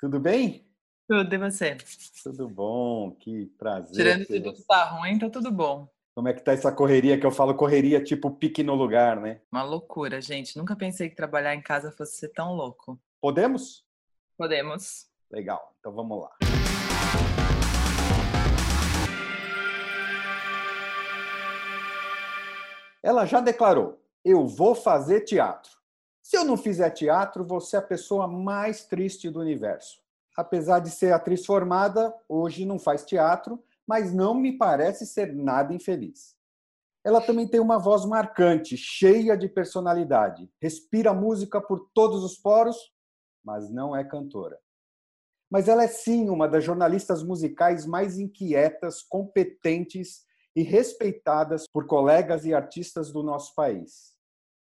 Tudo bem? Tudo, e você? Tudo bom, que prazer. Tirando ter tudo que tá ruim, tá tudo bom. Como é que tá essa correria que eu falo correria tipo pique no lugar, né? Uma loucura, gente. Nunca pensei que trabalhar em casa fosse ser tão louco. Podemos? Podemos. Legal, então vamos lá. Ela já declarou: eu vou fazer teatro. Se eu não fizer teatro, vou ser a pessoa mais triste do universo. Apesar de ser atriz formada, hoje não faz teatro, mas não me parece ser nada infeliz. Ela também tem uma voz marcante, cheia de personalidade. Respira música por todos os poros, mas não é cantora. Mas ela é sim uma das jornalistas musicais mais inquietas, competentes e respeitadas por colegas e artistas do nosso país.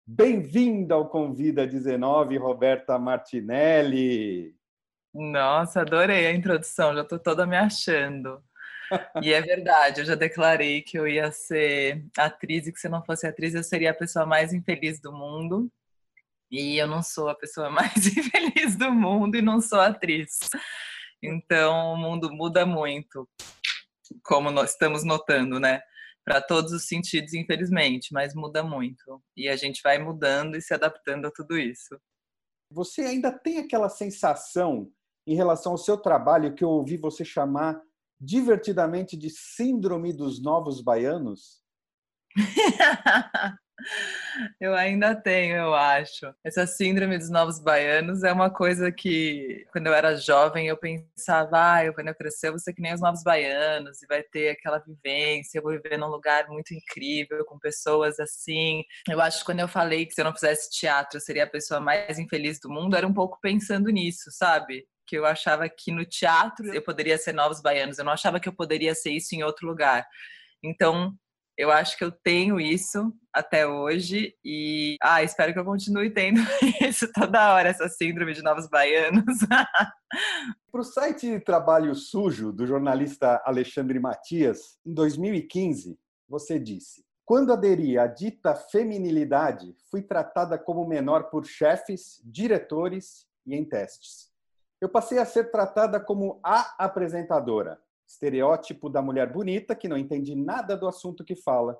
Bem-vinda ao Convida 19, Roberta Martinelli. Nossa, adorei a introdução, já tô toda me achando. E é verdade, eu já declarei que eu ia ser atriz e que se não fosse atriz eu seria a pessoa mais infeliz do mundo. E eu não sou a pessoa mais infeliz do mundo e não sou atriz. Então o mundo muda muito, como nós estamos notando, né? Para todos os sentidos, infelizmente, mas muda muito. E a gente vai mudando e se adaptando a tudo isso. Você ainda tem aquela sensação em relação ao seu trabalho que eu ouvi você chamar divertidamente de síndrome dos novos baianos? eu ainda tenho, eu acho. Essa síndrome dos novos baianos é uma coisa que, quando eu era jovem, eu pensava, ah, eu, quando eu crescer, eu vou ser que nem os novos baianos e vai ter aquela vivência, eu vou viver num lugar muito incrível, com pessoas assim. Eu acho que quando eu falei que se eu não fizesse teatro, eu seria a pessoa mais infeliz do mundo, era um pouco pensando nisso, sabe? que eu achava que no teatro eu poderia ser novos baianos, eu não achava que eu poderia ser isso em outro lugar. Então, eu acho que eu tenho isso até hoje e ah, espero que eu continue tendo isso toda hora, essa síndrome de novos baianos. Para o site Trabalho Sujo, do jornalista Alexandre Matias, em 2015, você disse: Quando aderi à dita feminilidade, fui tratada como menor por chefes, diretores e em testes. Eu passei a ser tratada como a apresentadora, estereótipo da mulher bonita que não entende nada do assunto que fala.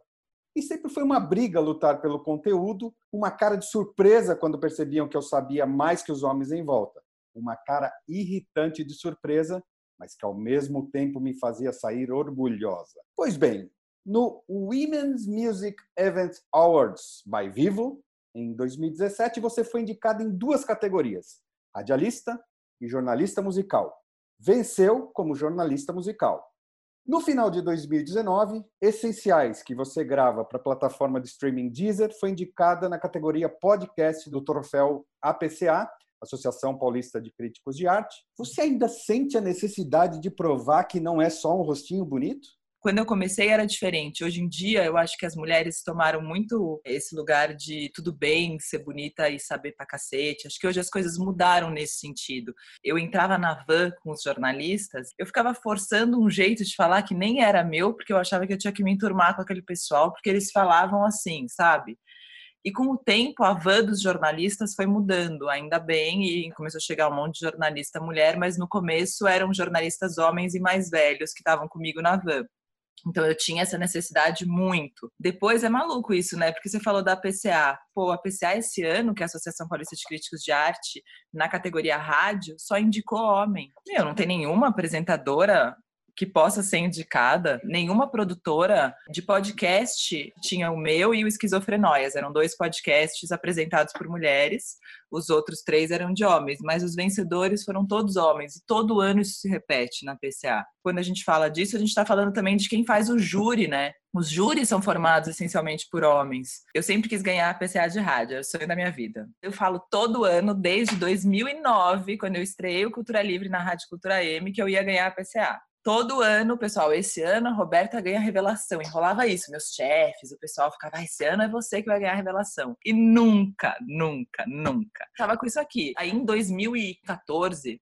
E sempre foi uma briga lutar pelo conteúdo, uma cara de surpresa quando percebiam que eu sabia mais que os homens em volta. Uma cara irritante de surpresa, mas que ao mesmo tempo me fazia sair orgulhosa. Pois bem, no Women's Music Event Awards by Vivo, em 2017, você foi indicada em duas categorias: radialista e jornalista musical. Venceu como jornalista musical. No final de 2019, Essenciais, que você grava para a plataforma de streaming Deezer, foi indicada na categoria podcast do troféu APCA, Associação Paulista de Críticos de Arte. Você ainda sente a necessidade de provar que não é só um rostinho bonito? Quando eu comecei era diferente. Hoje em dia, eu acho que as mulheres tomaram muito esse lugar de tudo bem ser bonita e saber pra cacete. Acho que hoje as coisas mudaram nesse sentido. Eu entrava na van com os jornalistas, eu ficava forçando um jeito de falar que nem era meu, porque eu achava que eu tinha que me enturmar com aquele pessoal, porque eles falavam assim, sabe? E com o tempo, a van dos jornalistas foi mudando, ainda bem, e começou a chegar um monte de jornalista mulher, mas no começo eram jornalistas homens e mais velhos que estavam comigo na van. Então eu tinha essa necessidade muito. Depois é maluco isso, né? Porque você falou da PCA. Pô, a PCA esse ano, que é a Associação Paulista de Críticos de Arte, na categoria rádio, só indicou homem. Meu, não tem nenhuma apresentadora que possa ser indicada. Nenhuma produtora de podcast tinha o meu e o Esquizofrenóias. Eram dois podcasts apresentados por mulheres, os outros três eram de homens, mas os vencedores foram todos homens. E todo ano isso se repete na PCA. Quando a gente fala disso, a gente está falando também de quem faz o júri, né? Os júris são formados essencialmente por homens. Eu sempre quis ganhar a PCA de rádio, é o sonho da minha vida. Eu falo todo ano, desde 2009, quando eu estreiei o Cultura Livre na Rádio Cultura M, que eu ia ganhar a PCA todo ano, pessoal, esse ano a Roberta ganha a revelação. Enrolava isso, meus chefes, o pessoal ficava, ah, esse ano é você que vai ganhar a revelação. E nunca, nunca, nunca. Tava com isso aqui. Aí em 2014,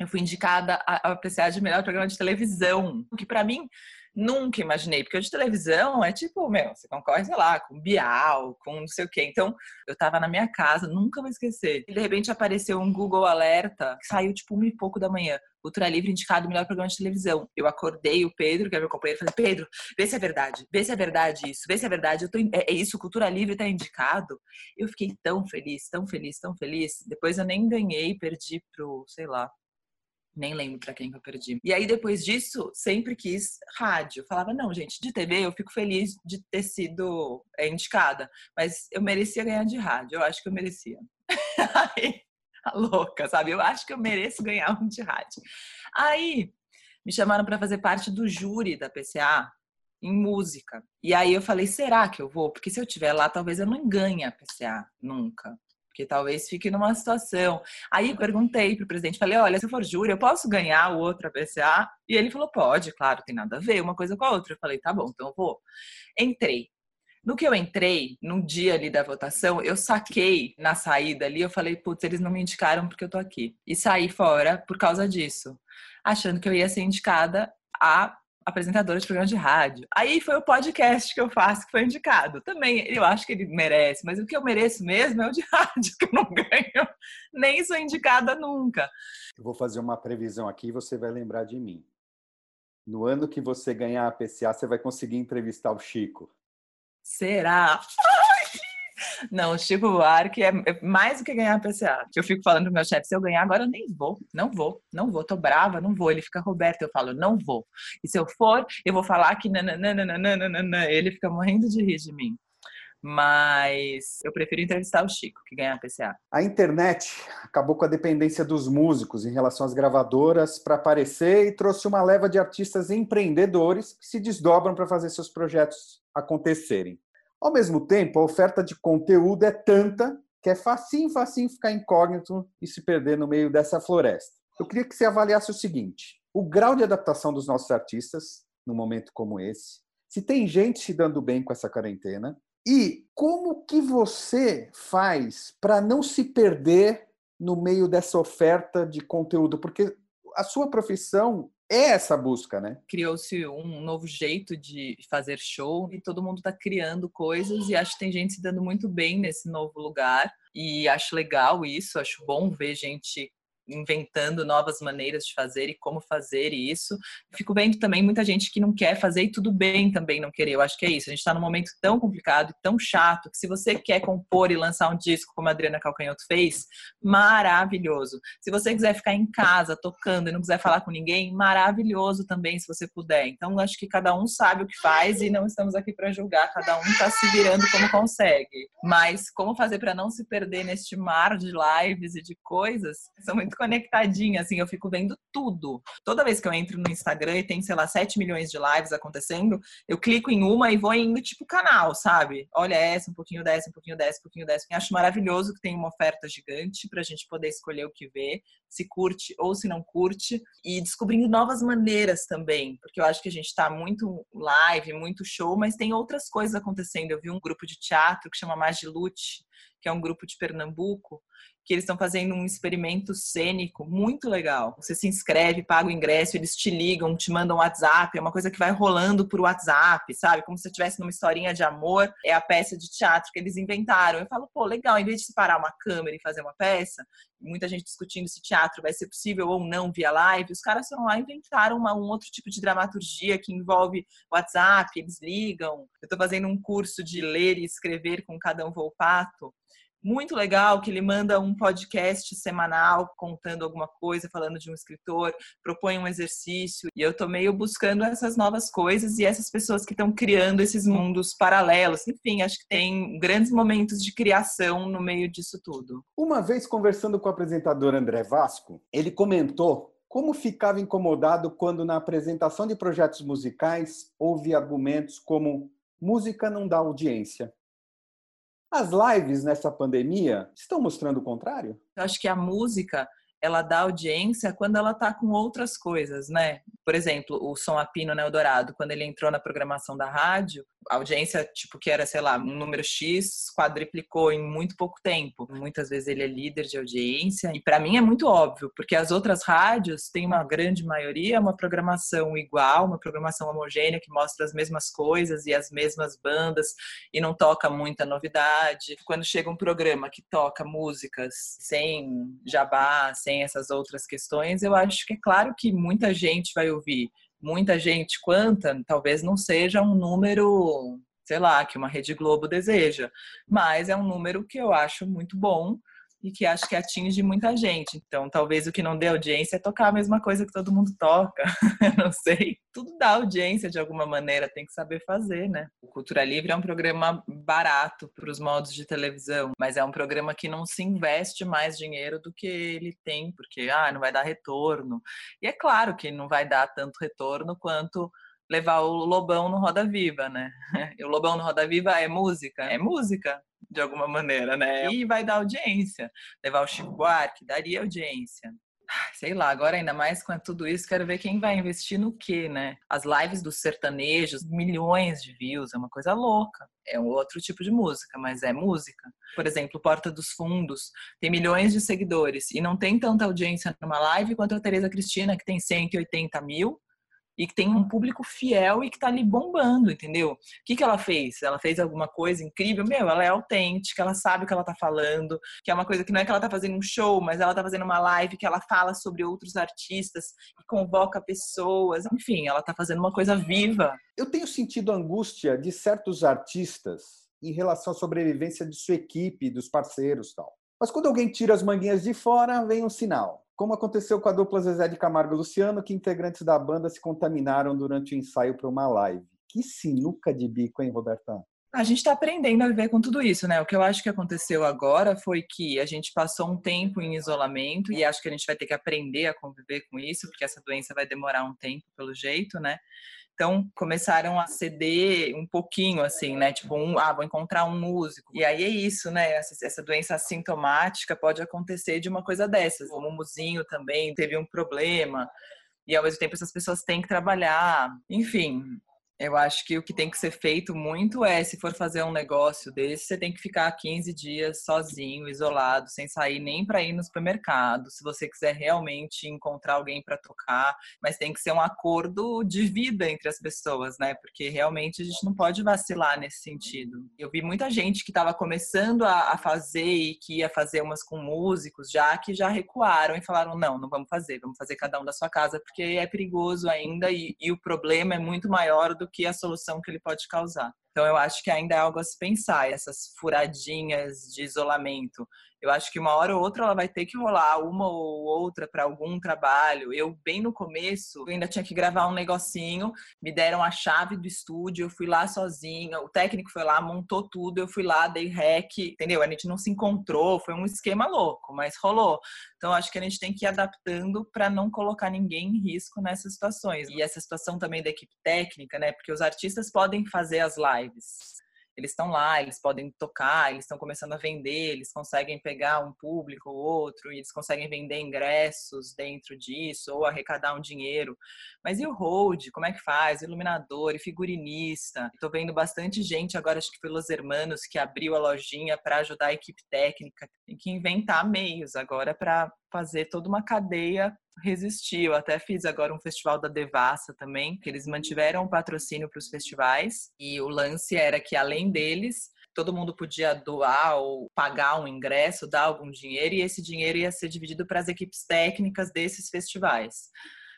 eu fui indicada a, apreciar de melhor programa de televisão, que para mim nunca imaginei, porque o de televisão é tipo, meu, você concorre, sei lá, com Bial, com não sei o quê. Então, eu tava na minha casa, nunca vou esquecer. De repente apareceu um Google Alerta, que saiu tipo um e pouco da manhã. Ultra Livre indicado melhor programa de televisão. Eu acordei o Pedro, que é meu companheiro, falei: Pedro, vê se é verdade, vê se é verdade isso, vê se é verdade. Eu tô, é, é isso, Cultura Livre tá indicado. Eu fiquei tão feliz, tão feliz, tão feliz. Depois eu nem ganhei, perdi pro, sei lá, nem lembro para quem que eu perdi. E aí, depois disso, sempre quis rádio. Falava, não, gente, de TV eu fico feliz de ter sido é, indicada, mas eu merecia ganhar de rádio. Eu acho que eu merecia. aí, louca, sabe? Eu acho que eu mereço ganhar um de rádio. Aí, me chamaram para fazer parte do júri da PCA em música. E aí eu falei, será que eu vou? Porque se eu estiver lá, talvez eu não ganhe a PCA nunca porque talvez fique numa situação. Aí eu perguntei para o presidente, falei, olha, se for júri, eu posso ganhar o outro APCA? E ele falou, pode, claro, tem nada a ver uma coisa com a outra. Eu falei, tá bom, então eu vou. Entrei. No que eu entrei, no dia ali da votação, eu saquei na saída ali, eu falei, putz, eles não me indicaram porque eu tô aqui. E saí fora por causa disso, achando que eu ia ser indicada a apresentadora de programa de rádio. Aí foi o podcast que eu faço que foi indicado. Também eu acho que ele merece, mas o que eu mereço mesmo é o de rádio, que eu não ganho, nem sou indicada nunca. Eu vou fazer uma previsão aqui e você vai lembrar de mim. No ano que você ganhar a PCA, você vai conseguir entrevistar o Chico. Será? Não, o Chico Buarque é, é mais do que ganhar PCA. Eu fico falando pro meu chefe, se eu ganhar agora eu nem vou, não vou, não vou, tô brava, não vou. Ele fica, Roberto, eu falo, não vou. E se eu for, eu vou falar que nananana, ele fica morrendo de rir de mim. Mas eu prefiro entrevistar o Chico que ganhar PCA. A internet acabou com a dependência dos músicos em relação às gravadoras para aparecer e trouxe uma leva de artistas empreendedores que se desdobram para fazer seus projetos acontecerem. Ao mesmo tempo, a oferta de conteúdo é tanta que é facinho, facinho ficar incógnito e se perder no meio dessa floresta. Eu queria que você avaliasse o seguinte: o grau de adaptação dos nossos artistas num momento como esse, se tem gente se dando bem com essa quarentena e como que você faz para não se perder no meio dessa oferta de conteúdo, porque a sua profissão é essa busca, né? Criou-se um novo jeito de fazer show e todo mundo está criando coisas e acho que tem gente se dando muito bem nesse novo lugar e acho legal isso, acho bom ver gente inventando novas maneiras de fazer e como fazer isso. Fico vendo também muita gente que não quer fazer e tudo bem também não querer. Eu acho que é isso. A gente está num momento tão complicado e tão chato que se você quer compor e lançar um disco como a Adriana Calcanhoto fez, maravilhoso. Se você quiser ficar em casa tocando e não quiser falar com ninguém, maravilhoso também se você puder. Então acho que cada um sabe o que faz e não estamos aqui para julgar. Cada um está se virando como consegue. Mas como fazer para não se perder neste mar de lives e de coisas? São muito muito conectadinha, assim, eu fico vendo tudo. Toda vez que eu entro no Instagram e tem, sei lá, 7 milhões de lives acontecendo, eu clico em uma e vou indo tipo canal, sabe? Olha essa, um pouquinho dessa, um pouquinho dessa, um pouquinho dessa. Eu acho maravilhoso que tem uma oferta gigante pra gente poder escolher o que ver, se curte ou se não curte, e descobrindo novas maneiras também, porque eu acho que a gente tá muito live, muito show, mas tem outras coisas acontecendo. Eu vi um grupo de teatro que chama Magilute, que é um grupo de Pernambuco, que eles estão fazendo um experimento cênico muito legal. Você se inscreve, paga o ingresso, eles te ligam, te mandam WhatsApp, é uma coisa que vai rolando por WhatsApp, sabe? Como se estivesse numa historinha de amor. É a peça de teatro que eles inventaram. Eu falo, pô, legal, em vez de separar uma câmera e fazer uma peça, muita gente discutindo se teatro vai ser possível ou não via live, os caras foram lá e inventaram uma, um outro tipo de dramaturgia que envolve WhatsApp, eles ligam. Eu estou fazendo um curso de ler e escrever com cada um Volpato, muito legal que ele manda um podcast semanal contando alguma coisa, falando de um escritor, propõe um exercício. E eu tô meio buscando essas novas coisas e essas pessoas que estão criando esses mundos paralelos. Enfim, acho que tem grandes momentos de criação no meio disso tudo. Uma vez conversando com o apresentador André Vasco, ele comentou como ficava incomodado quando na apresentação de projetos musicais houve argumentos como música não dá audiência. As lives nessa pandemia estão mostrando o contrário? Eu acho que a música ela dá audiência quando ela tá com outras coisas, né? Por exemplo, o Som Apino no Eldorado, quando ele entrou na programação da rádio, a audiência, tipo, que era, sei lá, um número X, quadriplicou em muito pouco tempo. Muitas vezes ele é líder de audiência, e para mim é muito óbvio, porque as outras rádios têm uma grande maioria uma programação igual, uma programação homogênea que mostra as mesmas coisas e as mesmas bandas e não toca muita novidade. Quando chega um programa que toca músicas sem jabá, sem essas outras questões, eu acho que é claro que muita gente vai ouvir. Muita gente quanta, talvez não seja um número, sei lá, que uma Rede Globo deseja, mas é um número que eu acho muito bom e que acho que atinge muita gente. Então, talvez o que não dê audiência é tocar a mesma coisa que todo mundo toca. não sei. Tudo dá audiência de alguma maneira, tem que saber fazer, né? O Cultura Livre é um programa barato para os modos de televisão, mas é um programa que não se investe mais dinheiro do que ele tem, porque ah, não vai dar retorno. E é claro que não vai dar tanto retorno quanto levar o Lobão no Roda Viva, né? E o Lobão no Roda Viva é música, é música de alguma maneira, né? E vai dar audiência. Levar o Chico Buarque daria audiência. Sei lá, agora ainda mais com tudo isso, quero ver quem vai investir no quê, né? As lives dos sertanejos, milhões de views, é uma coisa louca. É um outro tipo de música, mas é música. Por exemplo, Porta dos Fundos tem milhões de seguidores e não tem tanta audiência numa live quanto a Tereza Cristina, que tem 180 mil, e que tem um público fiel e que tá ali bombando, entendeu? O que, que ela fez? Ela fez alguma coisa incrível? Meu, ela é autêntica, ela sabe o que ela tá falando, que é uma coisa que não é que ela tá fazendo um show, mas ela tá fazendo uma live que ela fala sobre outros artistas e convoca pessoas, enfim, ela tá fazendo uma coisa viva. Eu tenho sentido angústia de certos artistas em relação à sobrevivência de sua equipe, dos parceiros tal. Mas quando alguém tira as manguinhas de fora, vem um sinal como aconteceu com a dupla Zezé de Camargo e Luciano, que integrantes da banda se contaminaram durante o ensaio para uma live. Que sinuca de bico, hein, Roberta? A gente está aprendendo a viver com tudo isso, né? O que eu acho que aconteceu agora foi que a gente passou um tempo em isolamento e acho que a gente vai ter que aprender a conviver com isso, porque essa doença vai demorar um tempo, pelo jeito, né? Então começaram a ceder um pouquinho, assim, né? Tipo, um, ah, vou encontrar um músico. E aí é isso, né? Essa, essa doença assintomática pode acontecer de uma coisa dessas. O mumuzinho também teve um problema. E ao mesmo tempo essas pessoas têm que trabalhar. Enfim, eu acho que o que tem que ser feito muito é, se for fazer um negócio desse, você tem que ficar 15 dias sozinho, isolado, sem sair nem para ir no supermercado. Se você quiser realmente encontrar alguém para tocar, mas tem que ser um acordo de vida entre as pessoas, né? Porque realmente a gente não pode vacilar nesse sentido. Eu vi muita gente que estava começando a, fazer e que ia fazer umas com músicos já, que já recuaram e falaram: não, não vamos fazer, vamos fazer cada um da sua casa, porque é perigoso ainda e, e o problema é muito maior do do que a solução que ele pode causar. Então, eu acho que ainda é algo a se pensar, essas furadinhas de isolamento. Eu acho que uma hora ou outra ela vai ter que rolar uma ou outra para algum trabalho. Eu, bem no começo, ainda tinha que gravar um negocinho, me deram a chave do estúdio, eu fui lá sozinha, o técnico foi lá, montou tudo, eu fui lá, dei rec, entendeu? A gente não se encontrou, foi um esquema louco, mas rolou. Então, acho que a gente tem que ir adaptando para não colocar ninguém em risco nessas situações. E essa situação também da equipe técnica, né? Porque os artistas podem fazer as lives eles estão lá, eles podem tocar, eles estão começando a vender, eles conseguem pegar um público ou outro, e eles conseguem vender ingressos dentro disso, ou arrecadar um dinheiro. Mas e o hold? Como é que faz? Iluminador e figurinista. Estou vendo bastante gente agora, acho que pelos Hermanos, que abriu a lojinha para ajudar a equipe técnica. Tem que inventar meios agora para fazer toda uma cadeia resistir. Eu até fiz agora um festival da Devassa também, que eles mantiveram o patrocínio para os festivais e o lance era que além deles todo mundo podia doar ou pagar um ingresso, dar algum dinheiro e esse dinheiro ia ser dividido para as equipes técnicas desses festivais.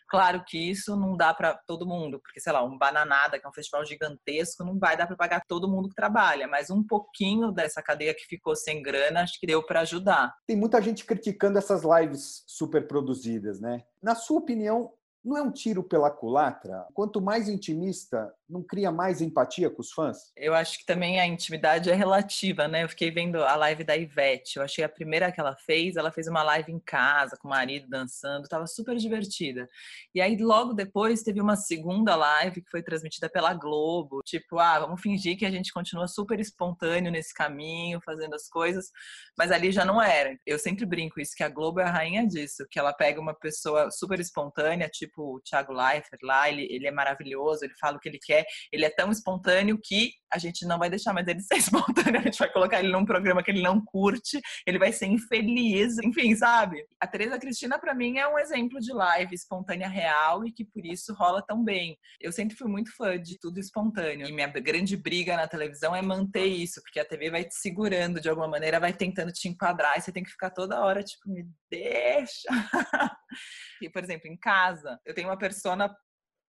Claro que isso não dá para todo mundo, porque, sei lá, um Bananada, que é um festival gigantesco, não vai dar para pagar todo mundo que trabalha, mas um pouquinho dessa cadeia que ficou sem grana, acho que deu para ajudar. Tem muita gente criticando essas lives super produzidas, né? Na sua opinião, não é um tiro pela culatra? Quanto mais intimista não cria mais empatia com os fãs? Eu acho que também a intimidade é relativa, né? Eu fiquei vendo a live da Ivete. Eu achei a primeira que ela fez, ela fez uma live em casa, com o marido dançando, tava super divertida. E aí, logo depois, teve uma segunda live que foi transmitida pela Globo. Tipo, ah, vamos fingir que a gente continua super espontâneo nesse caminho, fazendo as coisas. Mas ali já não era. Eu sempre brinco isso, que a Globo é a rainha disso, que ela pega uma pessoa super espontânea, tipo o Thiago Leifert lá, ele, ele é maravilhoso, ele fala o que ele quer ele é tão espontâneo que a gente não vai deixar mais ele ser espontâneo, a gente vai colocar ele num programa que ele não curte, ele vai ser infeliz, enfim, sabe? A Tereza Cristina, para mim, é um exemplo de live espontânea real e que por isso rola tão bem. Eu sempre fui muito fã de tudo espontâneo. E minha grande briga na televisão é manter isso, porque a TV vai te segurando de alguma maneira, vai tentando te enquadrar e você tem que ficar toda hora, tipo, me deixa. e, por exemplo, em casa, eu tenho uma persona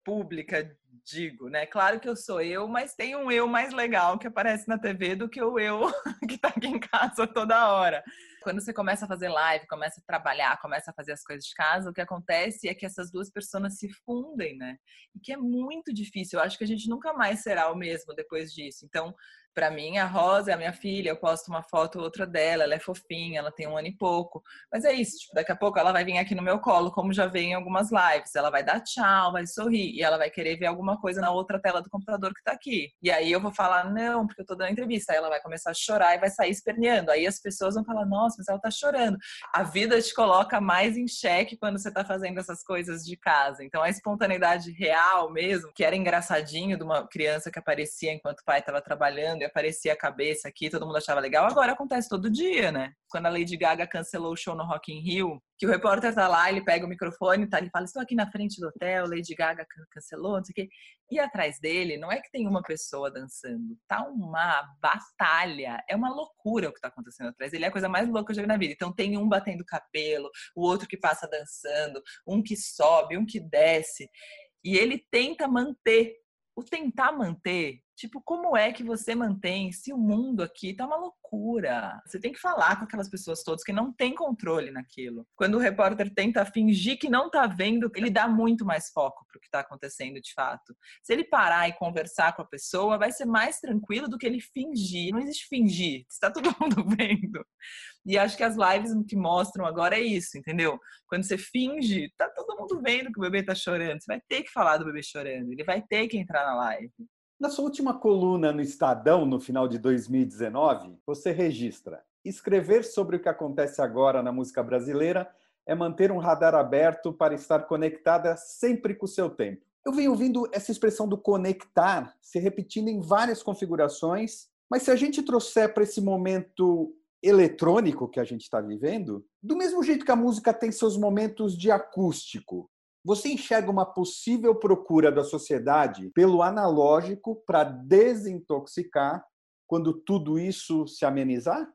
pública, digo, né? Claro que eu sou eu, mas tem um eu mais legal que aparece na TV do que o eu que tá aqui em casa toda hora. Quando você começa a fazer live, começa a trabalhar, começa a fazer as coisas de casa, o que acontece é que essas duas pessoas se fundem, né? E que é muito difícil. Eu acho que a gente nunca mais será o mesmo depois disso. Então, para mim, a Rosa é a minha filha, eu posto uma foto ou outra dela, ela é fofinha, ela tem um ano e pouco. Mas é isso, tipo, daqui a pouco ela vai vir aqui no meu colo, como já vem em algumas lives. Ela vai dar tchau, vai sorrir, e ela vai querer ver alguma coisa na outra tela do computador que tá aqui. E aí eu vou falar, não, porque eu tô dando entrevista. Aí ela vai começar a chorar e vai sair esperneando. Aí as pessoas vão falar, nossa, mas ela tá chorando. A vida te coloca mais em xeque quando você tá fazendo essas coisas de casa. Então a espontaneidade real mesmo, que era engraçadinho de uma criança que aparecia enquanto o pai tava trabalhando, aparecia a cabeça aqui, todo mundo achava legal. Agora acontece todo dia, né? Quando a Lady Gaga cancelou o show no Rock in Rio, que o repórter tá lá, ele pega o microfone, tá, ele fala: "Estou aqui na frente do hotel, Lady Gaga cancelou, não sei o quê". E atrás dele não é que tem uma pessoa dançando, tá uma batalha. É uma loucura o que tá acontecendo atrás dele, é a coisa mais louca que eu já vi na vida. Então tem um batendo cabelo, o outro que passa dançando, um que sobe, um que desce. E ele tenta manter o tentar manter, tipo, como é que você mantém se o mundo aqui tá uma loucura? Você tem que falar com aquelas pessoas todas que não têm controle naquilo. Quando o repórter tenta fingir que não tá vendo, ele dá muito mais foco pro que tá acontecendo de fato. Se ele parar e conversar com a pessoa, vai ser mais tranquilo do que ele fingir. Não existe fingir, está todo mundo vendo. E acho que as lives que mostram agora é isso, entendeu? Quando você finge, tá todo mundo vendo que o bebê tá chorando. Você vai ter que falar do bebê chorando, ele vai ter que entrar na live. Na sua última coluna no Estadão, no final de 2019, você registra: escrever sobre o que acontece agora na música brasileira é manter um radar aberto para estar conectada sempre com o seu tempo. Eu venho ouvindo essa expressão do conectar se repetindo em várias configurações, mas se a gente trouxer para esse momento eletrônico que a gente está vivendo, do mesmo jeito que a música tem seus momentos de acústico, você enxerga uma possível procura da sociedade pelo analógico para desintoxicar quando tudo isso se amenizar?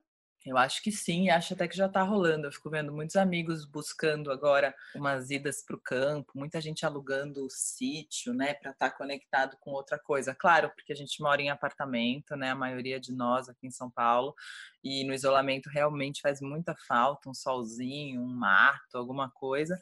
Eu acho que sim, acho até que já está rolando. Eu fico vendo muitos amigos buscando agora umas idas para o campo, muita gente alugando o sítio, né, para estar tá conectado com outra coisa. Claro, porque a gente mora em apartamento, né, a maioria de nós aqui em São Paulo, e no isolamento realmente faz muita falta um solzinho, um mato, alguma coisa.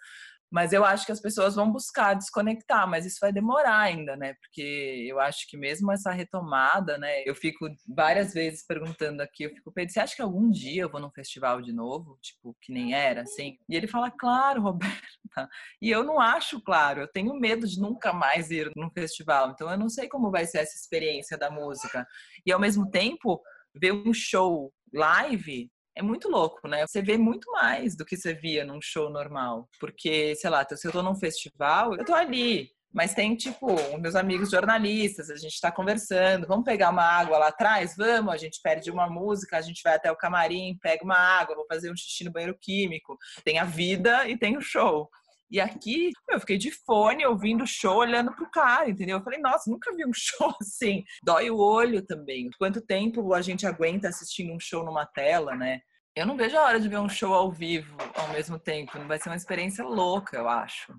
Mas eu acho que as pessoas vão buscar desconectar, mas isso vai demorar ainda, né? Porque eu acho que mesmo essa retomada, né? Eu fico várias vezes perguntando aqui, eu fico, Pedro, você acha que algum dia eu vou num festival de novo? Tipo, que nem era, assim? E ele fala, claro, Roberta. E eu não acho claro, eu tenho medo de nunca mais ir num festival. Então eu não sei como vai ser essa experiência da música. E ao mesmo tempo, ver um show live é muito louco, né? Você vê muito mais do que você via num show normal. Porque, sei lá, se eu tô num festival, eu tô ali. Mas tem, tipo, meus amigos jornalistas, a gente tá conversando, vamos pegar uma água lá atrás? Vamos, a gente perde uma música, a gente vai até o camarim, pega uma água, vou fazer um xixi no banheiro químico. Tem a vida e tem o show. E aqui, eu fiquei de fone, ouvindo o show, olhando pro cara, entendeu? Eu falei, nossa, nunca vi um show assim. Dói o olho também. Quanto tempo a gente aguenta assistindo um show numa tela, né? Eu não vejo a hora de ver um show ao vivo ao mesmo tempo. Vai ser uma experiência louca, eu acho.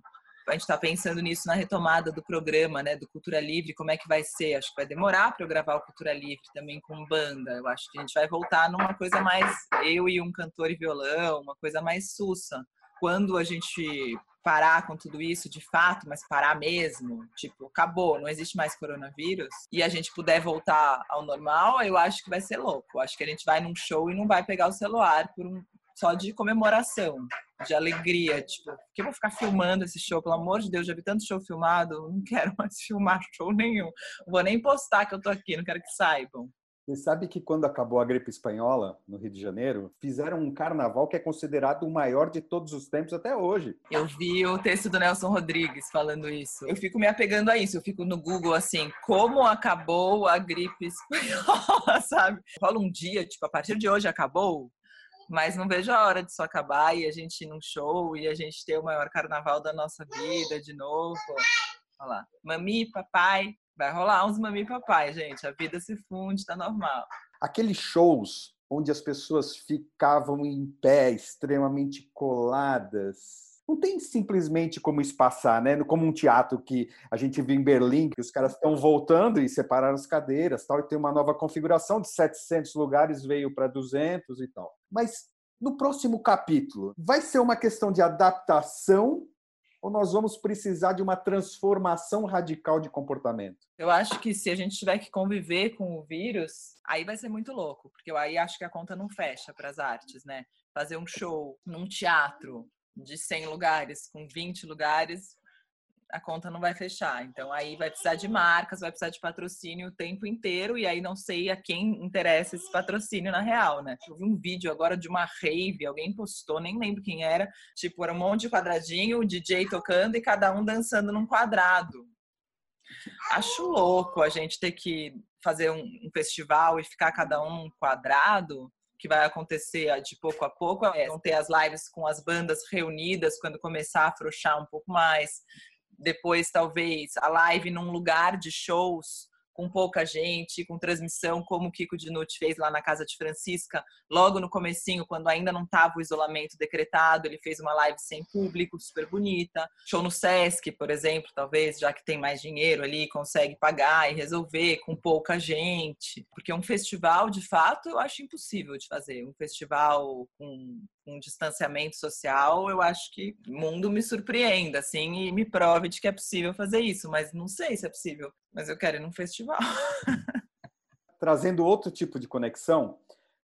A gente está pensando nisso na retomada do programa, né, do Cultura Livre, como é que vai ser? Acho que vai demorar para eu gravar o Cultura Livre também com banda. Eu acho que a gente vai voltar numa coisa mais eu e um cantor e violão, uma coisa mais sussa quando a gente parar com tudo isso de fato, mas parar mesmo, tipo, acabou, não existe mais coronavírus, e a gente puder voltar ao normal, eu acho que vai ser louco. Eu acho que a gente vai num show e não vai pegar o celular por um, só de comemoração, de alegria, tipo, que eu vou ficar filmando esse show, pelo amor de Deus, já vi tanto show filmado, não quero mais filmar show nenhum. Vou nem postar que eu tô aqui, não quero que saibam. Você sabe que quando acabou a gripe espanhola, no Rio de Janeiro, fizeram um carnaval que é considerado o maior de todos os tempos até hoje. Eu vi o texto do Nelson Rodrigues falando isso. Eu fico me apegando a isso. Eu fico no Google assim, como acabou a gripe espanhola, sabe? Rola um dia, tipo, a partir de hoje acabou, mas não vejo a hora disso acabar e a gente ir num show e a gente ter o maior carnaval da nossa vida de novo. Olha lá. Mami, papai, Vai rolar uns mami papai, gente. A vida se funde, tá normal. Aqueles shows onde as pessoas ficavam em pé, extremamente coladas. Não tem simplesmente como espaçar, né? Como um teatro que a gente viu em Berlim, que os caras estão voltando e separaram as cadeiras, tal, e tem uma nova configuração de 700 lugares veio para 200 e tal. Mas no próximo capítulo, vai ser uma questão de adaptação ou nós vamos precisar de uma transformação radical de comportamento? Eu acho que se a gente tiver que conviver com o vírus, aí vai ser muito louco, porque eu aí acho que a conta não fecha para as artes, né? Fazer um show num teatro de 100 lugares com 20 lugares a conta não vai fechar. Então aí vai precisar de marcas, vai precisar de patrocínio o tempo inteiro e aí não sei a quem interessa esse patrocínio na real, né? Eu vi um vídeo agora de uma rave, alguém postou, nem lembro quem era, tipo, era um monte de quadradinho, o DJ tocando e cada um dançando num quadrado. Acho louco a gente ter que fazer um, um festival e ficar cada um quadrado que vai acontecer de pouco a pouco, é, vão ter as lives com as bandas reunidas quando começar a afrouxar um pouco mais, depois talvez a live num lugar de shows com pouca gente, com transmissão, como o Kiko Dinucci fez lá na casa de Francisca, logo no comecinho, quando ainda não estava o isolamento decretado, ele fez uma live sem público, super bonita. Show no Sesc, por exemplo, talvez, já que tem mais dinheiro ali, consegue pagar e resolver com pouca gente. Porque um festival, de fato, eu acho impossível de fazer. Um festival com um distanciamento social, eu acho que o mundo me surpreenda, assim, e me prove de que é possível fazer isso, mas não sei se é possível. Mas eu quero ir num festival. Trazendo outro tipo de conexão,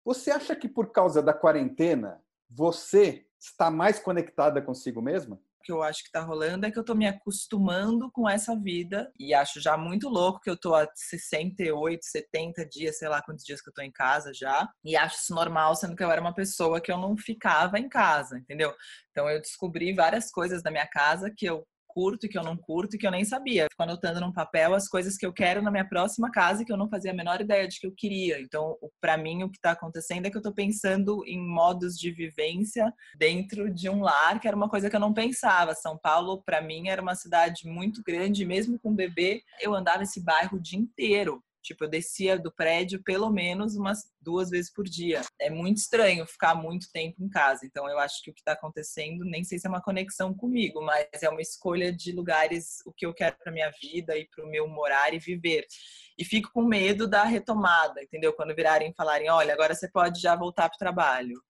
você acha que por causa da quarentena, você está mais conectada consigo mesma? que eu acho que tá rolando é que eu tô me acostumando com essa vida e acho já muito louco que eu tô há 68, 70 dias, sei lá quantos dias que eu tô em casa já, e acho isso normal, sendo que eu era uma pessoa que eu não ficava em casa, entendeu? Então eu descobri várias coisas da minha casa que eu curto e que eu não curto e que eu nem sabia. Fico anotando num papel as coisas que eu quero na minha próxima casa que eu não fazia a menor ideia de que eu queria. Então, para mim, o que está acontecendo é que eu estou pensando em modos de vivência dentro de um lar, que era uma coisa que eu não pensava. São Paulo, para mim, era uma cidade muito grande, mesmo com bebê, eu andava esse bairro o dia inteiro. Tipo, eu descia do prédio pelo menos umas duas vezes por dia. É muito estranho ficar muito tempo em casa. Então, eu acho que o que está acontecendo, nem sei se é uma conexão comigo, mas é uma escolha de lugares, o que eu quero para minha vida e para o meu morar e viver. E fico com medo da retomada, entendeu? Quando virarem e falarem, olha, agora você pode já voltar para o trabalho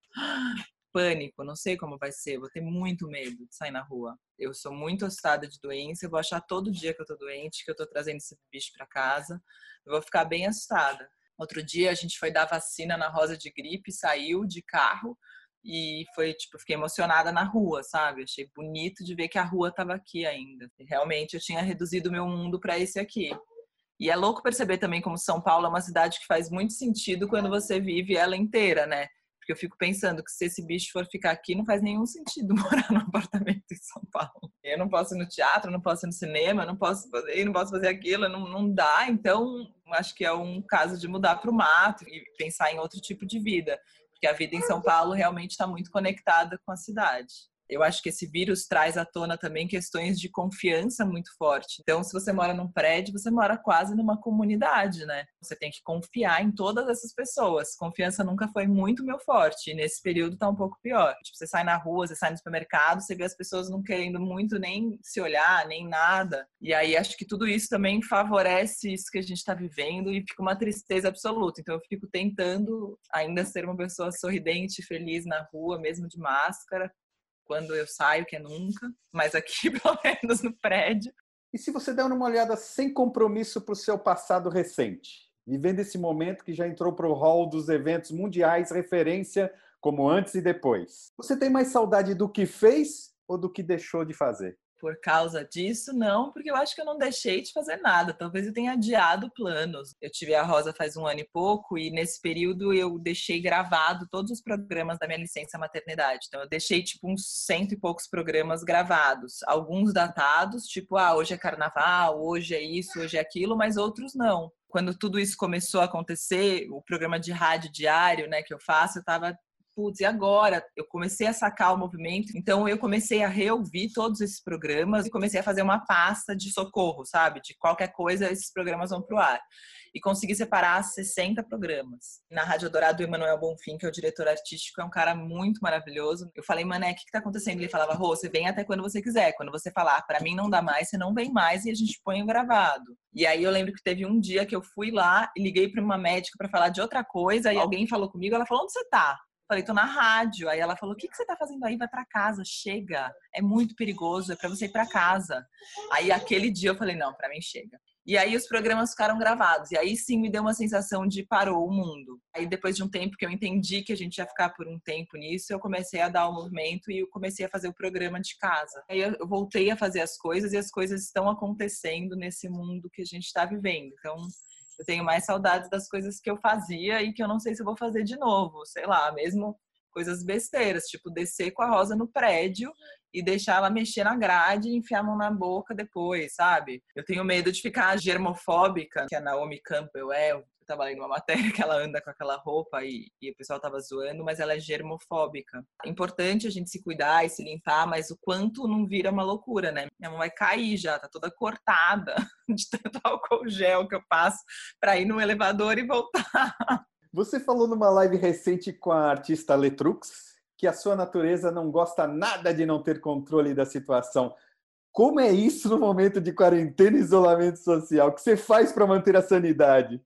pânico, não sei como vai ser, vou ter muito medo de sair na rua. Eu sou muito assustada de doença, eu vou achar todo dia que eu tô doente, que eu tô trazendo esse bicho para casa, eu vou ficar bem assustada. Outro dia a gente foi dar vacina na rosa de gripe, saiu de carro e foi tipo, fiquei emocionada na rua, sabe? Achei bonito de ver que a rua estava aqui ainda. Realmente eu tinha reduzido meu mundo para esse aqui. E é louco perceber também como São Paulo é uma cidade que faz muito sentido quando você vive ela inteira, né? Porque eu fico pensando que se esse bicho for ficar aqui, não faz nenhum sentido morar num apartamento em São Paulo. Eu não posso ir no teatro, não posso ir no cinema, não posso fazer, não posso fazer aquilo, não, não dá. Então, acho que é um caso de mudar para o mato e pensar em outro tipo de vida. Porque a vida em São Paulo realmente está muito conectada com a cidade eu acho que esse vírus traz à tona também questões de confiança muito forte. Então, se você mora num prédio, você mora quase numa comunidade, né? Você tem que confiar em todas essas pessoas. Confiança nunca foi muito meu forte. E nesse período tá um pouco pior. Tipo, você sai na rua, você sai no supermercado, você vê as pessoas não querendo muito nem se olhar, nem nada. E aí acho que tudo isso também favorece isso que a gente está vivendo e fica uma tristeza absoluta. Então, eu fico tentando ainda ser uma pessoa sorridente, feliz na rua, mesmo de máscara, quando eu saio, que é nunca, mas aqui, pelo menos no prédio. E se você der uma olhada sem compromisso para o seu passado recente, vivendo esse momento que já entrou para o hall dos eventos mundiais, referência como antes e depois, você tem mais saudade do que fez ou do que deixou de fazer? Por causa disso, não, porque eu acho que eu não deixei de fazer nada. Talvez eu tenha adiado planos. Eu tive a Rosa faz um ano e pouco e nesse período eu deixei gravado todos os programas da minha licença maternidade. Então eu deixei tipo uns cento e poucos programas gravados, alguns datados, tipo ah hoje é carnaval, hoje é isso, hoje é aquilo, mas outros não. Quando tudo isso começou a acontecer, o programa de rádio diário, né, que eu faço, eu estava putz, e agora? Eu comecei a sacar o movimento, então eu comecei a reouvir todos esses programas e comecei a fazer uma pasta de socorro, sabe? De qualquer coisa, esses programas vão pro ar. E consegui separar 60 programas. Na Rádio Dourado, o Emanuel Bonfim, que é o diretor artístico, é um cara muito maravilhoso. Eu falei, Mané, o que, que tá acontecendo? Ele falava, Rô, você vem até quando você quiser. Quando você falar, para mim não dá mais, você não vem mais e a gente põe o gravado. E aí eu lembro que teve um dia que eu fui lá e liguei para uma médica para falar de outra coisa e alguém falou comigo, ela falou, onde você tá? Falei, tô na rádio. Aí ela falou: o que, que você tá fazendo aí? Vai para casa, chega. É muito perigoso, é para você ir para casa. Aí aquele dia eu falei: não, para mim chega. E aí os programas ficaram gravados. E aí sim me deu uma sensação de parou o mundo. Aí depois de um tempo que eu entendi que a gente ia ficar por um tempo nisso, eu comecei a dar o movimento e eu comecei a fazer o programa de casa. Aí eu voltei a fazer as coisas e as coisas estão acontecendo nesse mundo que a gente está vivendo. Então eu tenho mais saudades das coisas que eu fazia e que eu não sei se eu vou fazer de novo. Sei lá, mesmo coisas besteiras, tipo descer com a Rosa no prédio e deixar ela mexer na grade e enfiar a mão na boca depois, sabe? Eu tenho medo de ficar germofóbica, que a Naomi Campbell é, eu tava lendo uma matéria que ela anda com aquela roupa e, e, o pessoal tava zoando, mas ela é germofóbica. É importante a gente se cuidar e se limpar, mas o quanto não vira uma loucura, né? Minha mão vai cair já, tá toda cortada de tanto álcool gel que eu passo para ir no elevador e voltar. Você falou numa live recente com a artista Letrux que a sua natureza não gosta nada de não ter controle da situação. Como é isso no momento de quarentena e isolamento social? O que você faz para manter a sanidade?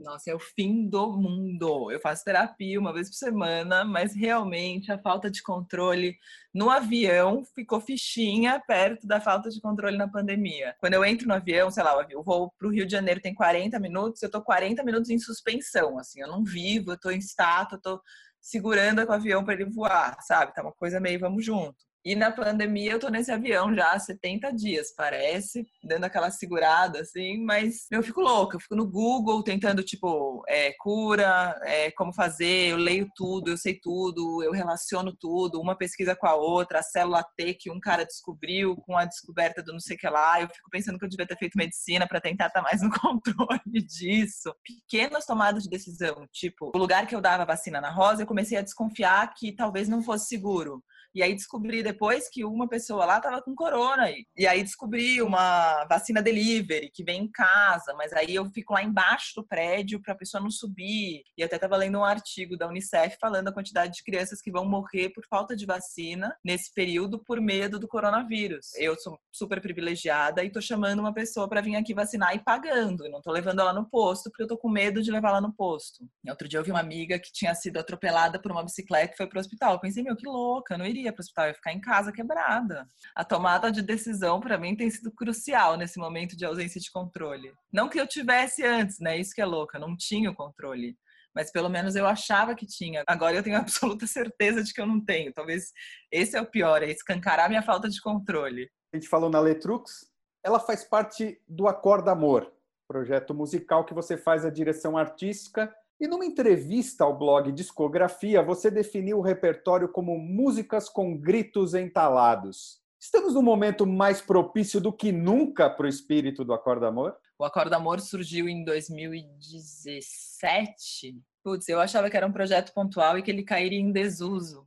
Nossa, é o fim do mundo. Eu faço terapia uma vez por semana, mas realmente a falta de controle no avião ficou fichinha perto da falta de controle na pandemia. Quando eu entro no avião, sei lá, o voo para o Rio de Janeiro tem 40 minutos, eu tô 40 minutos em suspensão, assim, eu não vivo, eu tô em estátua, eu tô segurando o avião para ele voar, sabe? Tá uma coisa meio vamos junto. E na pandemia eu tô nesse avião já há 70 dias, parece, dando aquela segurada, assim, mas eu fico louca, eu fico no Google tentando, tipo, é, cura, é, como fazer, eu leio tudo, eu sei tudo, eu relaciono tudo, uma pesquisa com a outra, a célula T que um cara descobriu com a descoberta do não sei o que lá, eu fico pensando que eu devia ter feito medicina para tentar estar mais no controle disso. Pequenas tomadas de decisão, tipo, o lugar que eu dava vacina na Rosa, eu comecei a desconfiar que talvez não fosse seguro. E aí descobri depois que uma pessoa lá estava com corona. E aí descobri uma vacina delivery que vem em casa, mas aí eu fico lá embaixo do prédio para a pessoa não subir. E até estava lendo um artigo da Unicef falando a quantidade de crianças que vão morrer por falta de vacina nesse período por medo do coronavírus. Eu sou super privilegiada e tô chamando uma pessoa para vir aqui vacinar e pagando. Eu não tô levando ela no posto porque eu tô com medo de levar ela no posto. E outro dia eu vi uma amiga que tinha sido atropelada por uma bicicleta e foi pro hospital. Eu pensei, meu, que louca, não iria iria para o hospital, ia ficar em casa quebrada. A tomada de decisão para mim tem sido crucial nesse momento de ausência de controle. Não que eu tivesse antes, né? Isso que é louca, não tinha o controle. Mas pelo menos eu achava que tinha. Agora eu tenho absoluta certeza de que eu não tenho. Talvez esse é o pior, é escancarar minha falta de controle. A gente falou na Letrux, ela faz parte do Acorda Amor, projeto musical que você faz a direção artística e numa entrevista ao blog Discografia, você definiu o repertório como músicas com gritos entalados. Estamos num momento mais propício do que nunca para o espírito do Acorda Amor? O Acorda Amor surgiu em 2017. Putz, eu achava que era um projeto pontual e que ele cairia em desuso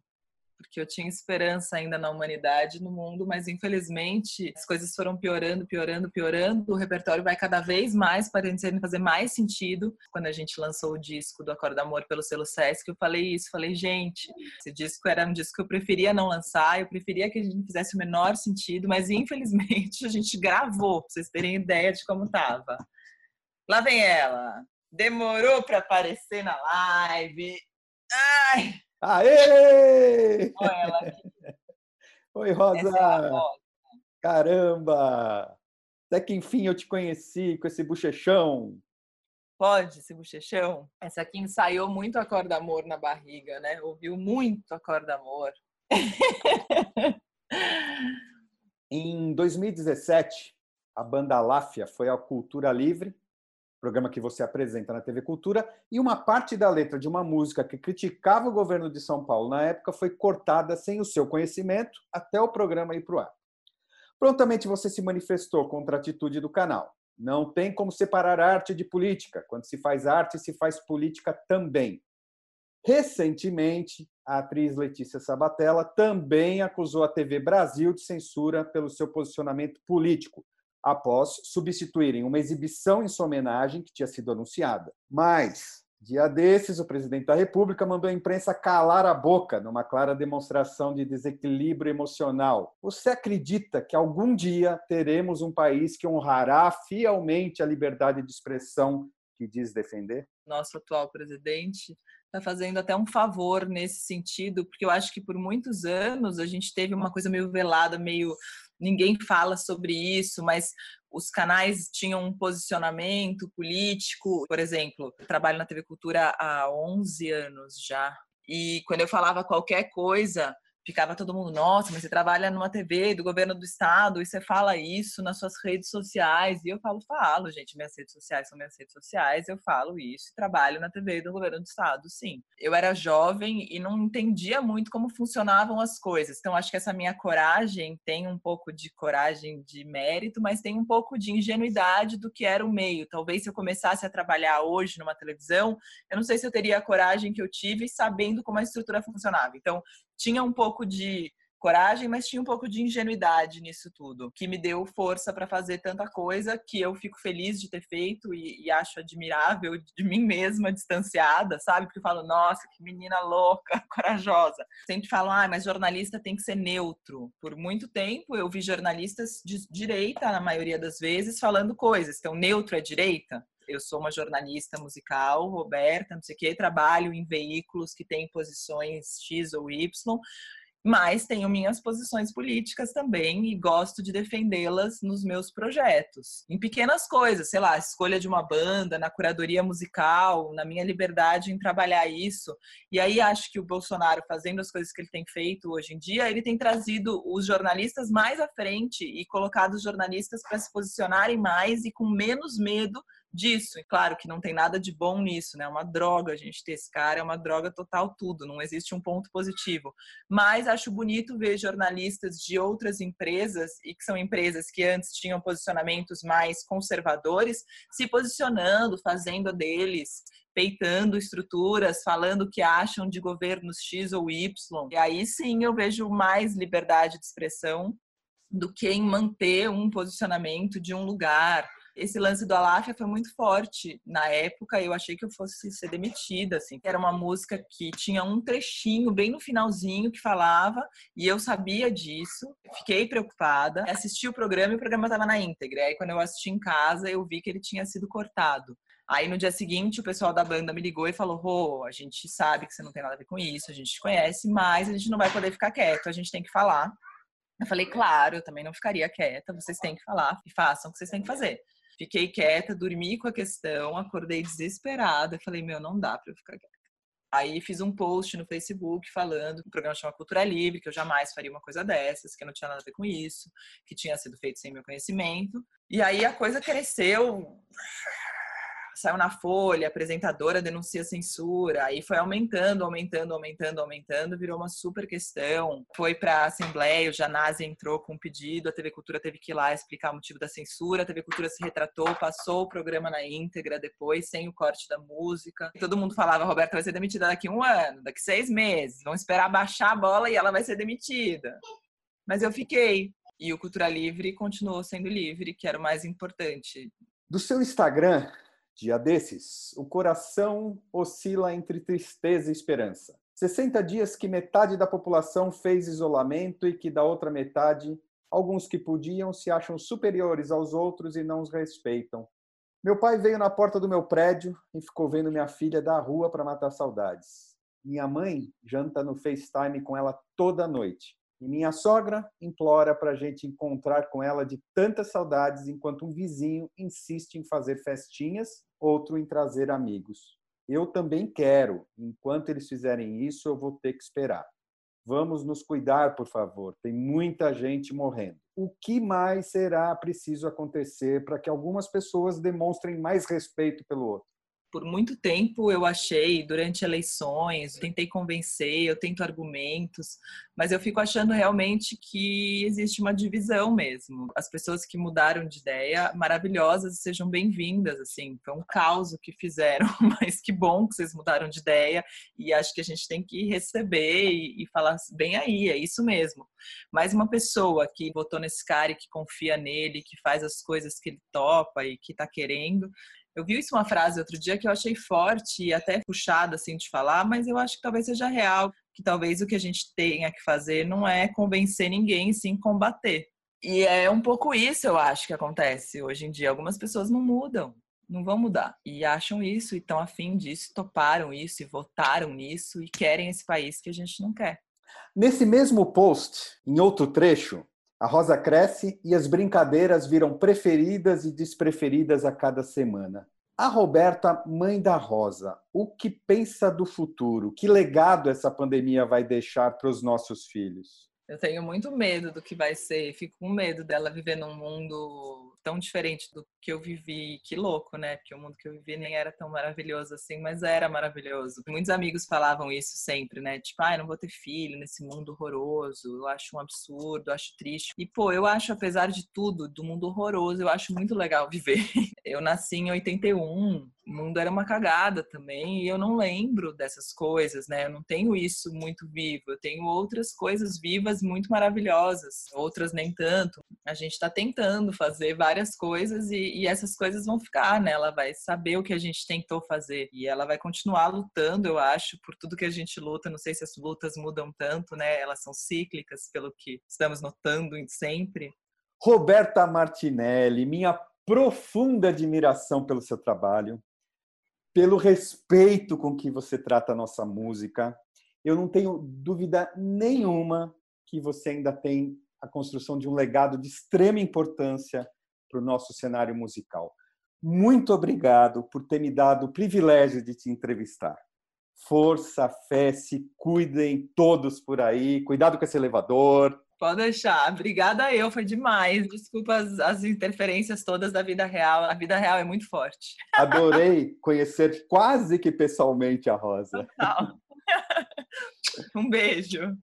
porque eu tinha esperança ainda na humanidade, no mundo, mas infelizmente as coisas foram piorando, piorando, piorando. O repertório vai cada vez mais parecendo fazer mais sentido. Quando a gente lançou o disco do Acordo Amor pelo selo Sesc, eu falei isso, falei, gente, esse disco era um disco que eu preferia não lançar, eu preferia que a gente fizesse o menor sentido, mas infelizmente a gente gravou, pra vocês terem ideia de como tava. Lá vem ela. Demorou para aparecer na live. Ai, Aê! Oi, Rosa! É Rosa. Caramba! Até que enfim eu te conheci com esse bochechão. Pode, esse bochechão? Essa aqui ensaiou muito a corda amor na barriga, né? Ouviu muito a corda amor. em 2017, a banda Láfia foi ao Cultura Livre, programa que você apresenta na TV Cultura, e uma parte da letra de uma música que criticava o governo de São Paulo na época foi cortada sem o seu conhecimento até o programa ir para o ar. Prontamente você se manifestou contra a atitude do canal. Não tem como separar arte de política. Quando se faz arte, se faz política também. Recentemente, a atriz Letícia Sabatella também acusou a TV Brasil de censura pelo seu posicionamento político, após substituírem uma exibição em sua homenagem que tinha sido anunciada. Mas, dia desses, o presidente da República mandou a imprensa calar a boca numa clara demonstração de desequilíbrio emocional. Você acredita que algum dia teremos um país que honrará fielmente a liberdade de expressão que diz defender? Nosso atual presidente está fazendo até um favor nesse sentido, porque eu acho que por muitos anos a gente teve uma coisa meio velada, meio ninguém fala sobre isso, mas os canais tinham um posicionamento político. Por exemplo, trabalho na TV Cultura há 11 anos já. E quando eu falava qualquer coisa, ficava todo mundo, nossa, mas você trabalha numa TV do governo do estado e você fala isso nas suas redes sociais. E eu falo, falo, gente, minhas redes sociais são minhas redes sociais, eu falo isso e trabalho na TV do governo do estado, sim. Eu era jovem e não entendia muito como funcionavam as coisas. Então, acho que essa minha coragem tem um pouco de coragem de mérito, mas tem um pouco de ingenuidade do que era o meio. Talvez se eu começasse a trabalhar hoje numa televisão, eu não sei se eu teria a coragem que eu tive sabendo como a estrutura funcionava. Então, tinha um pouco de coragem, mas tinha um pouco de ingenuidade nisso tudo, que me deu força para fazer tanta coisa que eu fico feliz de ter feito e, e, acho admirável de mim mesma, distanciada, sabe? Porque eu falo, nossa, que menina louca, corajosa. Sempre falam, ah, mas jornalista tem que ser neutro. Por muito tempo eu vi jornalistas de direita, na maioria das vezes, falando coisas. Então, neutro é direita? Eu sou uma jornalista musical, Roberta, não sei o quê, trabalho em veículos que têm posições X ou Y, mas tenho minhas posições políticas também e gosto de defendê-las nos meus projetos. Em pequenas coisas, sei lá, escolha de uma banda, na curadoria musical, na minha liberdade em trabalhar isso. E aí acho que o Bolsonaro, fazendo as coisas que ele tem feito hoje em dia, ele tem trazido os jornalistas mais à frente e colocado os jornalistas para se posicionarem mais e com menos medo disso. E claro que não tem nada de bom nisso, né? É uma droga a gente ter esse cara, é uma droga total tudo, não existe um ponto positivo. Mas acho bonito ver jornalistas de outras empresas e que são empresas que antes tinham posicionamentos mais conservadores, se posicionando, fazendo deles, peitando estruturas, falando o que acham de governos X ou Y. E aí sim eu vejo mais liberdade de expressão do que em manter um posicionamento de um lugar esse lance do Aláfia foi muito forte na época. Eu achei que eu fosse ser demitida, assim. Era uma música que tinha um trechinho bem no finalzinho que falava e eu sabia disso. Fiquei preocupada. Assisti o programa e o programa estava na íntegra. Aí quando eu assisti em casa, eu vi que ele tinha sido cortado. Aí no dia seguinte o pessoal da banda me ligou e falou: Rô, a gente sabe que você não tem nada a ver com isso, a gente te conhece, mas a gente não vai poder ficar quieto, a gente tem que falar. Eu falei, claro, eu também não ficaria quieta, vocês têm que falar e façam o que vocês têm que fazer. Fiquei quieta, dormi com a questão, acordei desesperada. Falei, meu, não dá para eu ficar quieta. Aí fiz um post no Facebook falando o programa chama Cultura Livre, que eu jamais faria uma coisa dessas, que não tinha nada a ver com isso, que tinha sido feito sem meu conhecimento. E aí a coisa cresceu saiu na Folha, apresentadora denuncia censura, aí foi aumentando, aumentando, aumentando, aumentando, virou uma super questão. Foi para a Assembleia, o Janase entrou com um pedido, a TV Cultura teve que ir lá explicar o motivo da censura, a TV Cultura se retratou, passou o programa na íntegra depois, sem o corte da música. Todo mundo falava, Roberta vai ser demitida daqui um ano, daqui seis meses, vão esperar baixar a bola e ela vai ser demitida. Mas eu fiquei. E o Cultura Livre continuou sendo livre, que era o mais importante. Do seu Instagram, Dia desses, o coração oscila entre tristeza e esperança. 60 dias que metade da população fez isolamento e que da outra metade, alguns que podiam se acham superiores aos outros e não os respeitam. Meu pai veio na porta do meu prédio e ficou vendo minha filha da rua para matar saudades. Minha mãe janta no FaceTime com ela toda noite. E minha sogra implora para a gente encontrar com ela de tantas saudades, enquanto um vizinho insiste em fazer festinhas, outro em trazer amigos. Eu também quero. Enquanto eles fizerem isso, eu vou ter que esperar. Vamos nos cuidar, por favor. Tem muita gente morrendo. O que mais será preciso acontecer para que algumas pessoas demonstrem mais respeito pelo outro? Por muito tempo eu achei, durante eleições, tentei convencer, eu tento argumentos, mas eu fico achando realmente que existe uma divisão mesmo. As pessoas que mudaram de ideia, maravilhosas, sejam bem-vindas, assim. Foi um caos que fizeram, mas que bom que vocês mudaram de ideia e acho que a gente tem que receber e, e falar bem aí, é isso mesmo. Mas uma pessoa que votou nesse cara e que confia nele, que faz as coisas que ele topa e que está querendo, eu vi isso uma frase outro dia que eu achei forte e até puxada assim de falar, mas eu acho que talvez seja real, que talvez o que a gente tenha que fazer não é convencer ninguém, sim combater. E é um pouco isso, eu acho, que acontece hoje em dia. Algumas pessoas não mudam, não vão mudar. E acham isso, e estão afim disso, toparam isso, e votaram nisso, e querem esse país que a gente não quer. Nesse mesmo post, em outro trecho, a rosa cresce e as brincadeiras viram preferidas e despreferidas a cada semana. A Roberta, mãe da Rosa, o que pensa do futuro? Que legado essa pandemia vai deixar para os nossos filhos? Eu tenho muito medo do que vai ser, fico com medo dela viver num mundo tão diferente do que eu vivi. Que louco, né? Porque o mundo que eu vivi nem era tão maravilhoso assim, mas era maravilhoso. Muitos amigos falavam isso sempre, né? Tipo, ah, não vou ter filho nesse mundo horroroso. Eu acho um absurdo, eu acho triste. E, pô, eu acho, apesar de tudo, do mundo horroroso, eu acho muito legal viver. Eu nasci em 81, o mundo era uma cagada também e eu não lembro dessas coisas, né? Eu não tenho isso muito vivo. Eu tenho outras coisas vivas muito maravilhosas, outras nem tanto. A gente está tentando fazer várias coisas e, e, essas coisas vão ficar, né? Ela vai saber o que a gente tentou fazer e ela vai continuar lutando, eu acho, por tudo que a gente luta. Não sei se as lutas mudam tanto, né? Elas são cíclicas, pelo que estamos notando sempre. Roberta Martinelli, minha profunda admiração pelo seu trabalho pelo respeito com que você trata a nossa música. Eu não tenho dúvida nenhuma que você ainda tem a construção de um legado de extrema importância para o nosso cenário musical. Muito obrigado por ter me dado o privilégio de te entrevistar. Força, fé, se cuidem todos por aí. Cuidado com esse elevador. Pode deixar. Obrigada eu, foi demais. Desculpa as, as, interferências todas da vida real. A vida real é muito forte. Adorei conhecer quase que pessoalmente a Rosa. Total. Um beijo.